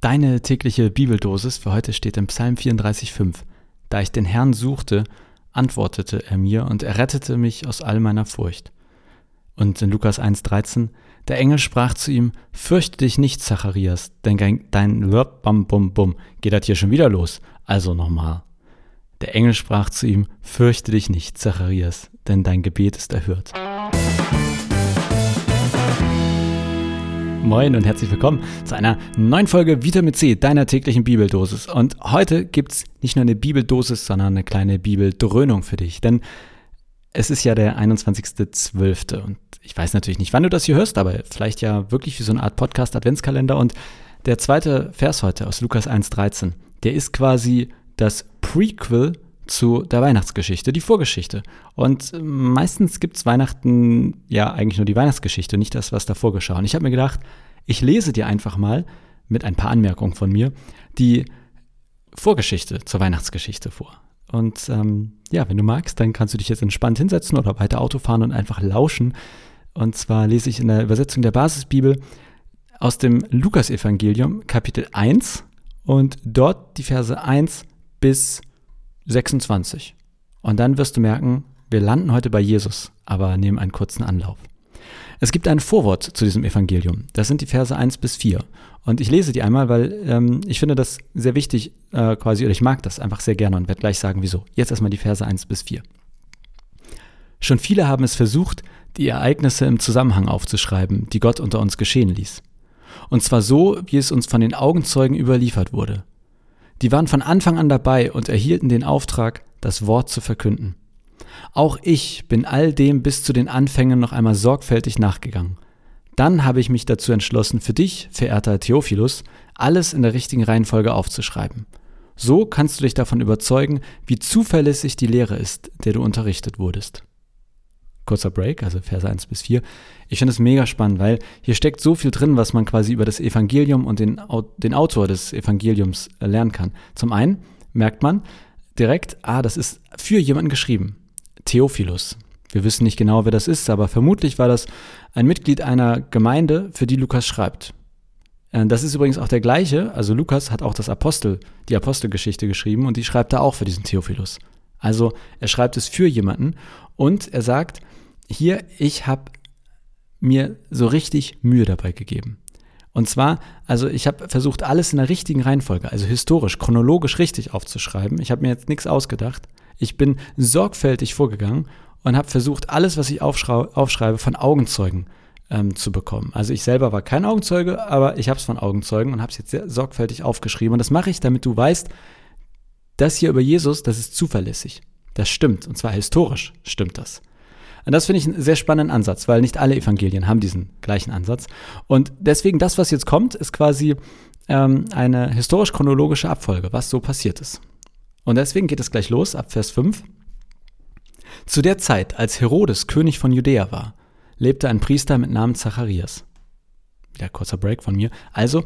Deine tägliche Bibeldosis für heute steht im Psalm 34,5. Da ich den Herrn suchte, antwortete er mir und er rettete mich aus all meiner Furcht. Und in Lukas 1,13, der Engel sprach zu ihm, fürchte dich nicht, Zacharias, denn dein bam bum bum geht das hier schon wieder los. Also nochmal. Der Engel sprach zu ihm, fürchte dich nicht, Zacharias, denn dein Gebet ist erhört. Moin und herzlich willkommen zu einer neuen Folge Vitamin C, deiner täglichen Bibeldosis. Und heute gibt es nicht nur eine Bibeldosis, sondern eine kleine Bibeldröhnung für dich. Denn es ist ja der 21.12. und ich weiß natürlich nicht, wann du das hier hörst, aber vielleicht ja wirklich wie so eine Art Podcast-Adventskalender. Und der zweite Vers heute aus Lukas 1,13, der ist quasi das Prequel zu der Weihnachtsgeschichte, die Vorgeschichte. Und meistens gibt es Weihnachten ja eigentlich nur die Weihnachtsgeschichte, nicht das, was davor geschah. Und ich habe mir gedacht, ich lese dir einfach mal mit ein paar Anmerkungen von mir die Vorgeschichte zur Weihnachtsgeschichte vor. Und ähm, ja, wenn du magst, dann kannst du dich jetzt entspannt hinsetzen oder weiter Auto fahren und einfach lauschen. Und zwar lese ich in der Übersetzung der Basisbibel aus dem Lukasevangelium Kapitel 1 und dort die Verse 1 bis 26. Und dann wirst du merken, wir landen heute bei Jesus, aber nehmen einen kurzen Anlauf. Es gibt ein Vorwort zu diesem Evangelium. Das sind die Verse 1 bis 4. Und ich lese die einmal, weil ähm, ich finde das sehr wichtig, äh, quasi, oder ich mag das einfach sehr gerne und werde gleich sagen, wieso. Jetzt erstmal die Verse 1 bis 4. Schon viele haben es versucht, die Ereignisse im Zusammenhang aufzuschreiben, die Gott unter uns geschehen ließ. Und zwar so, wie es uns von den Augenzeugen überliefert wurde. Die waren von Anfang an dabei und erhielten den Auftrag, das Wort zu verkünden. Auch ich bin all dem bis zu den Anfängen noch einmal sorgfältig nachgegangen. Dann habe ich mich dazu entschlossen, für dich, verehrter Theophilus, alles in der richtigen Reihenfolge aufzuschreiben. So kannst du dich davon überzeugen, wie zuverlässig die Lehre ist, der du unterrichtet wurdest kurzer Break, also Verse 1 bis 4. Ich finde es mega spannend, weil hier steckt so viel drin, was man quasi über das Evangelium und den, den Autor des Evangeliums äh, lernen kann. Zum einen merkt man direkt, ah, das ist für jemanden geschrieben. Theophilus. Wir wissen nicht genau, wer das ist, aber vermutlich war das ein Mitglied einer Gemeinde, für die Lukas schreibt. Äh, das ist übrigens auch der gleiche, also Lukas hat auch das Apostel, die Apostelgeschichte geschrieben und die schreibt er auch für diesen Theophilus. Also er schreibt es für jemanden und er sagt, hier, ich habe mir so richtig Mühe dabei gegeben. Und zwar, also ich habe versucht, alles in der richtigen Reihenfolge, also historisch, chronologisch richtig aufzuschreiben. Ich habe mir jetzt nichts ausgedacht. Ich bin sorgfältig vorgegangen und habe versucht, alles, was ich aufschreibe, von Augenzeugen ähm, zu bekommen. Also ich selber war kein Augenzeuge, aber ich habe es von Augenzeugen und habe es jetzt sehr sorgfältig aufgeschrieben. Und das mache ich, damit du weißt, das hier über Jesus, das ist zuverlässig. Das stimmt. Und zwar historisch stimmt das. Und das finde ich einen sehr spannenden Ansatz, weil nicht alle Evangelien haben diesen gleichen Ansatz. Und deswegen das, was jetzt kommt, ist quasi ähm, eine historisch-chronologische Abfolge, was so passiert ist. Und deswegen geht es gleich los, ab Vers 5. Zu der Zeit, als Herodes König von Judäa war, lebte ein Priester mit Namen Zacharias. Ja, kurzer Break von mir. Also,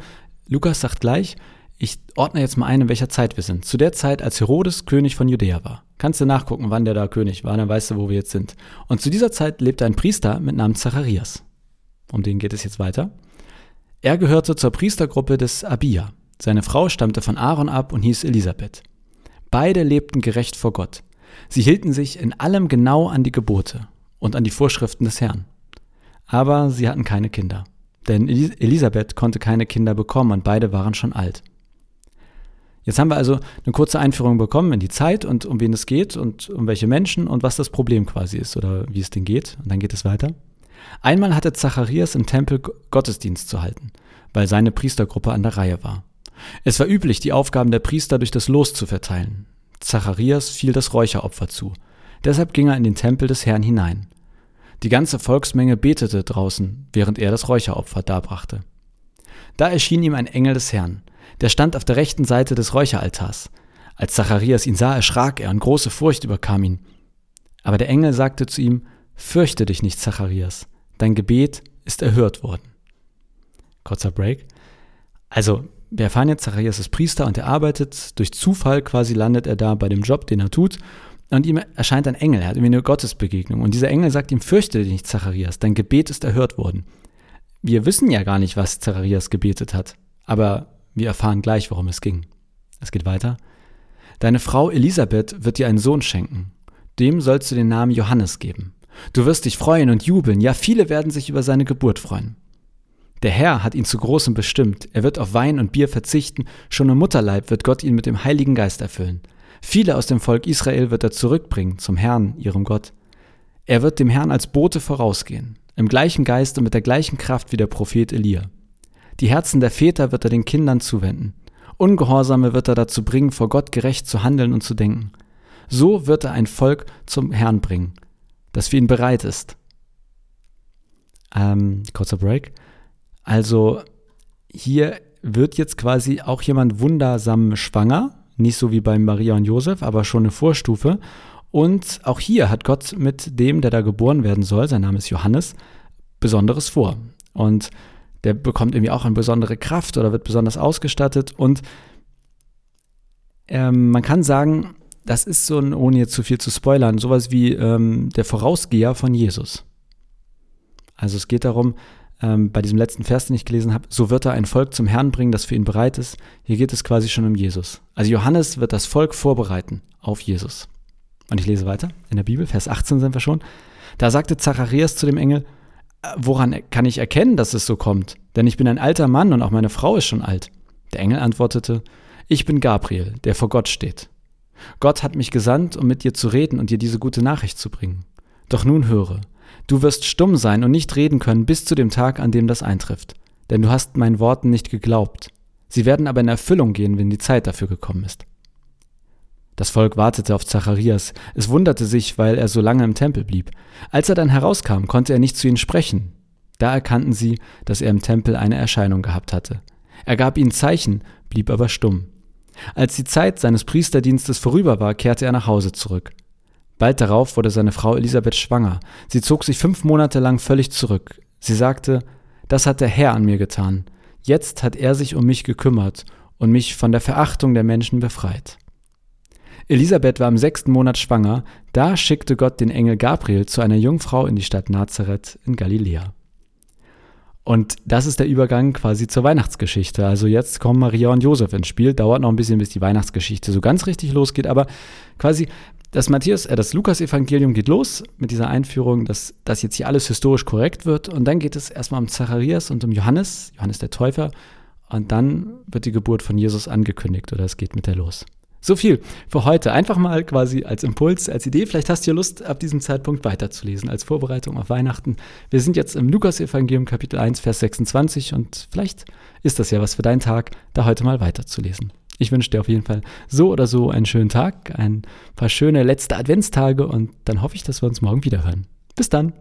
Lukas sagt gleich, ich ordne jetzt mal ein, in welcher Zeit wir sind. Zu der Zeit, als Herodes König von Judäa war. Kannst du nachgucken, wann der da König war, dann weißt du, wo wir jetzt sind. Und zu dieser Zeit lebte ein Priester mit Namen Zacharias. Um den geht es jetzt weiter. Er gehörte zur Priestergruppe des Abia. Seine Frau stammte von Aaron ab und hieß Elisabeth. Beide lebten gerecht vor Gott. Sie hielten sich in allem genau an die Gebote und an die Vorschriften des Herrn. Aber sie hatten keine Kinder. Denn Elisabeth konnte keine Kinder bekommen und beide waren schon alt. Jetzt haben wir also eine kurze Einführung bekommen in die Zeit und um wen es geht und um welche Menschen und was das Problem quasi ist oder wie es denn geht. Und dann geht es weiter. Einmal hatte Zacharias im Tempel Gottesdienst zu halten, weil seine Priestergruppe an der Reihe war. Es war üblich, die Aufgaben der Priester durch das Los zu verteilen. Zacharias fiel das Räucheropfer zu. Deshalb ging er in den Tempel des Herrn hinein. Die ganze Volksmenge betete draußen, während er das Räucheropfer darbrachte. Da erschien ihm ein Engel des Herrn der stand auf der rechten Seite des Räucheraltars. Als Zacharias ihn sah, erschrak er und große Furcht überkam ihn. Aber der Engel sagte zu ihm, Fürchte dich nicht, Zacharias, dein Gebet ist erhört worden. Kurzer Break. Also, wir erfahren jetzt, Zacharias ist Priester und er arbeitet, durch Zufall quasi landet er da bei dem Job, den er tut, und ihm erscheint ein Engel, er hat irgendwie eine Gottesbegegnung. Und dieser Engel sagt ihm, fürchte dich nicht, Zacharias, dein Gebet ist erhört worden. Wir wissen ja gar nicht, was Zacharias gebetet hat, aber Wir erfahren gleich, worum es ging. Es geht weiter. Deine Frau Elisabeth wird dir einen Sohn schenken. Dem sollst du den Namen Johannes geben. Du wirst dich freuen und jubeln, ja viele werden sich über seine Geburt freuen. Der Herr hat ihn zu Großem bestimmt, er wird auf Wein und Bier verzichten, schon im Mutterleib wird Gott ihn mit dem Heiligen Geist erfüllen. Viele aus dem Volk Israel wird er zurückbringen zum Herrn, ihrem Gott. Er wird dem Herrn als Bote vorausgehen, im gleichen Geist und mit der gleichen Kraft wie der Prophet Elia. Die Herzen der Väter wird er den Kindern zuwenden. Ungehorsame wird er dazu bringen, vor Gott gerecht zu handeln und zu denken. So wird er ein Volk zum Herrn bringen, das für ihn bereit ist. Ähm, kurzer Break. Also hier wird jetzt quasi auch jemand wundersam schwanger, nicht so wie bei Maria und Josef, aber schon eine Vorstufe. Und auch hier hat Gott mit dem, der da geboren werden soll, sein Name ist Johannes, Besonderes vor. Und der bekommt irgendwie auch eine besondere Kraft oder wird besonders ausgestattet. Und ähm, man kann sagen, das ist so ein, ohne jetzt zu viel zu spoilern, sowas wie ähm, der Vorausgeher von Jesus. Also es geht darum, ähm, bei diesem letzten Vers, den ich gelesen habe, so wird er ein Volk zum Herrn bringen, das für ihn bereit ist. Hier geht es quasi schon um Jesus. Also Johannes wird das Volk vorbereiten auf Jesus. Und ich lese weiter in der Bibel, Vers 18 sind wir schon. Da sagte Zacharias zu dem Engel, woran kann ich erkennen, dass es so kommt? Denn ich bin ein alter Mann und auch meine Frau ist schon alt. Der Engel antwortete, ich bin Gabriel, der vor Gott steht. Gott hat mich gesandt, um mit dir zu reden und dir diese gute Nachricht zu bringen. Doch nun höre, du wirst stumm sein und nicht reden können bis zu dem Tag, an dem das eintrifft, denn du hast meinen Worten nicht geglaubt. Sie werden aber in Erfüllung gehen, wenn die Zeit dafür gekommen ist. Das Volk wartete auf Zacharias. Es wunderte sich, weil er so lange im Tempel blieb. Als er dann herauskam, konnte er nicht zu ihnen sprechen. Da erkannten sie, dass er im Tempel eine Erscheinung gehabt hatte. Er gab ihnen Zeichen, blieb aber stumm. Als die Zeit seines Priesterdienstes vorüber war, kehrte er nach Hause zurück. Bald darauf wurde seine Frau Elisabeth schwanger. Sie zog sich fünf Monate lang völlig zurück. Sie sagte, das hat der Herr an mir getan. Jetzt hat er sich um mich gekümmert und mich von der Verachtung der Menschen befreit. Elisabeth war im sechsten Monat schwanger, da schickte Gott den Engel Gabriel zu einer Jungfrau in die Stadt Nazareth in Galiläa. Und das ist der Übergang quasi zur Weihnachtsgeschichte. Also jetzt kommen Maria und Josef ins Spiel. Dauert noch ein bisschen, bis die Weihnachtsgeschichte so ganz richtig losgeht. Aber quasi das Matthäus, äh, das Lukas-Evangelium geht los mit dieser Einführung, dass das jetzt hier alles historisch korrekt wird. Und dann geht es erstmal um Zacharias und um Johannes, Johannes der Täufer. Und dann wird die Geburt von Jesus angekündigt oder es geht mit der los. So viel für heute. Einfach mal quasi als Impuls, als Idee. Vielleicht hast du ja Lust, ab diesem Zeitpunkt weiterzulesen, als Vorbereitung auf Weihnachten. Wir sind jetzt im Lukas-Evangelium, Kapitel 1, Vers 26 und vielleicht ist das ja was für deinen Tag, da heute mal weiterzulesen. Ich wünsche dir auf jeden Fall so oder so einen schönen Tag, ein paar schöne letzte Adventstage und dann hoffe ich, dass wir uns morgen wieder hören. Bis dann!